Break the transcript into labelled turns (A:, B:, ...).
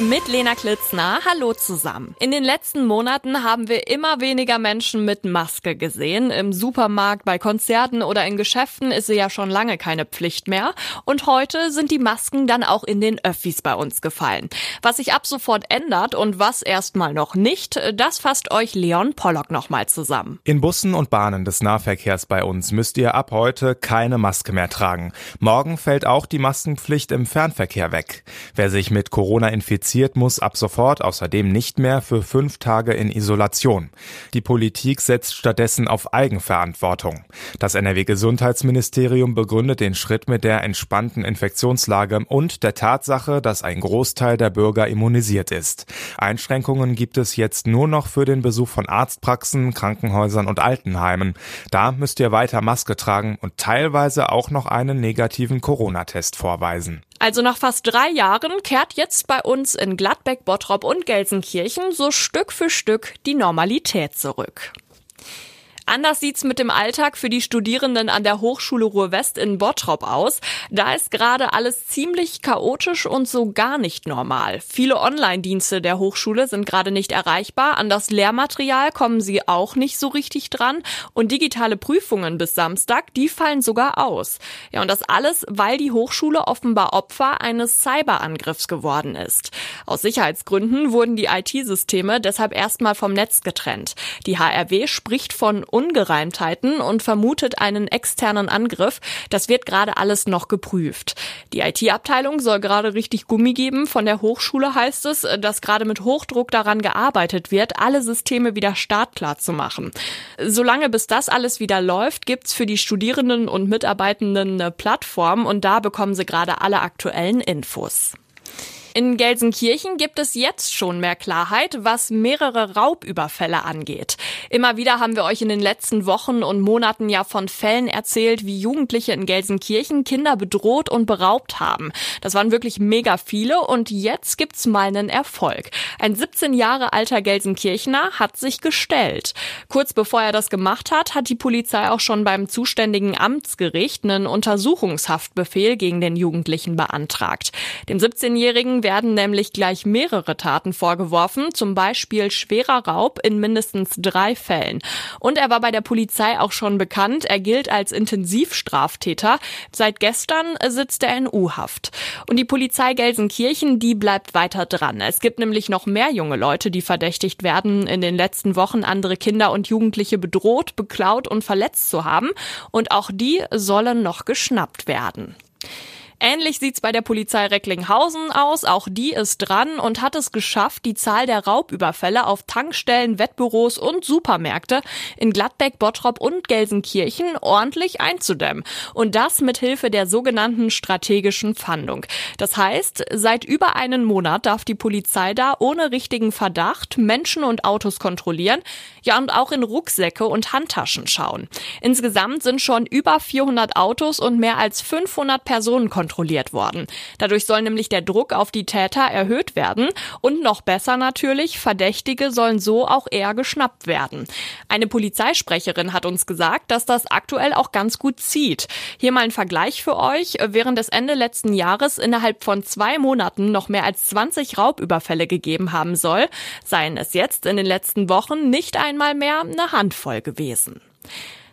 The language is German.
A: Mit Lena Klitzner. Hallo zusammen. In den letzten Monaten haben wir immer weniger Menschen mit Maske gesehen. Im Supermarkt, bei Konzerten oder in Geschäften ist sie ja schon lange keine Pflicht mehr. Und heute sind die Masken dann auch in den Öffis bei uns gefallen. Was sich ab sofort ändert und was erstmal noch nicht, das fasst euch Leon Pollock nochmal zusammen.
B: In Bussen und Bahnen des Nahverkehrs bei uns müsst ihr ab heute keine Maske mehr tragen. Morgen fällt auch die Maskenpflicht im Fernverkehr weg. Wer sich mit Corona infiziert, infiziert, muss ab sofort außerdem nicht mehr für fünf Tage in Isolation. Die Politik setzt stattdessen auf Eigenverantwortung. Das NRW-Gesundheitsministerium begründet den Schritt mit der entspannten Infektionslage und der Tatsache, dass ein Großteil der Bürger immunisiert ist. Einschränkungen gibt es jetzt nur noch für den Besuch von Arztpraxen, Krankenhäusern und Altenheimen. Da müsst ihr weiter Maske tragen und teilweise auch noch einen negativen Corona-Test vorweisen.
A: Also nach fast drei Jahren kehrt jetzt bei uns in Gladbeck, Bottrop und Gelsenkirchen so Stück für Stück die Normalität zurück. Anders sieht's mit dem Alltag für die Studierenden an der Hochschule Ruhr-West in Bottrop aus. Da ist gerade alles ziemlich chaotisch und so gar nicht normal. Viele Online-Dienste der Hochschule sind gerade nicht erreichbar. An das Lehrmaterial kommen sie auch nicht so richtig dran. Und digitale Prüfungen bis Samstag, die fallen sogar aus. Ja, und das alles, weil die Hochschule offenbar Opfer eines Cyberangriffs geworden ist. Aus Sicherheitsgründen wurden die IT-Systeme deshalb erstmal vom Netz getrennt. Die HRW spricht von Ungereimtheiten und vermutet einen externen Angriff. Das wird gerade alles noch geprüft. Die IT-Abteilung soll gerade richtig Gummi geben. Von der Hochschule heißt es, dass gerade mit Hochdruck daran gearbeitet wird, alle Systeme wieder startklar zu machen. Solange bis das alles wieder läuft, gibt's für die Studierenden und Mitarbeitenden eine Plattform und da bekommen sie gerade alle aktuellen Infos. In Gelsenkirchen gibt es jetzt schon mehr Klarheit, was mehrere Raubüberfälle angeht. Immer wieder haben wir euch in den letzten Wochen und Monaten ja von Fällen erzählt, wie Jugendliche in Gelsenkirchen Kinder bedroht und beraubt haben. Das waren wirklich mega viele und jetzt gibt's mal einen Erfolg. Ein 17 Jahre alter Gelsenkirchener hat sich gestellt. Kurz bevor er das gemacht hat, hat die Polizei auch schon beim zuständigen Amtsgericht einen Untersuchungshaftbefehl gegen den Jugendlichen beantragt. Dem 17-Jährigen werden nämlich gleich mehrere Taten vorgeworfen, zum Beispiel schwerer Raub in mindestens drei Fällen. Und er war bei der Polizei auch schon bekannt. Er gilt als Intensivstraftäter. Seit gestern sitzt er in U-Haft. Und die Polizei Gelsenkirchen, die bleibt weiter dran. Es gibt nämlich noch mehr junge Leute, die verdächtigt werden, in den letzten Wochen andere Kinder und Jugendliche bedroht, beklaut und verletzt zu haben. Und auch die sollen noch geschnappt werden. Ähnlich sieht's bei der Polizei Recklinghausen aus. Auch die ist dran und hat es geschafft, die Zahl der Raubüberfälle auf Tankstellen, Wettbüros und Supermärkte in Gladbeck, Bottrop und Gelsenkirchen ordentlich einzudämmen. Und das mit Hilfe der sogenannten strategischen Fahndung. Das heißt, seit über einem Monat darf die Polizei da ohne richtigen Verdacht Menschen und Autos kontrollieren, ja und auch in Rucksäcke und Handtaschen schauen. Insgesamt sind schon über 400 Autos und mehr als 500 Personen kontrolliert kontrolliert worden. Dadurch soll nämlich der Druck auf die Täter erhöht werden und noch besser natürlich, Verdächtige sollen so auch eher geschnappt werden. Eine Polizeisprecherin hat uns gesagt, dass das aktuell auch ganz gut zieht. Hier mal ein Vergleich für euch. Während es Ende letzten Jahres innerhalb von zwei Monaten noch mehr als 20 Raubüberfälle gegeben haben soll, seien es jetzt in den letzten Wochen nicht einmal mehr eine Handvoll gewesen.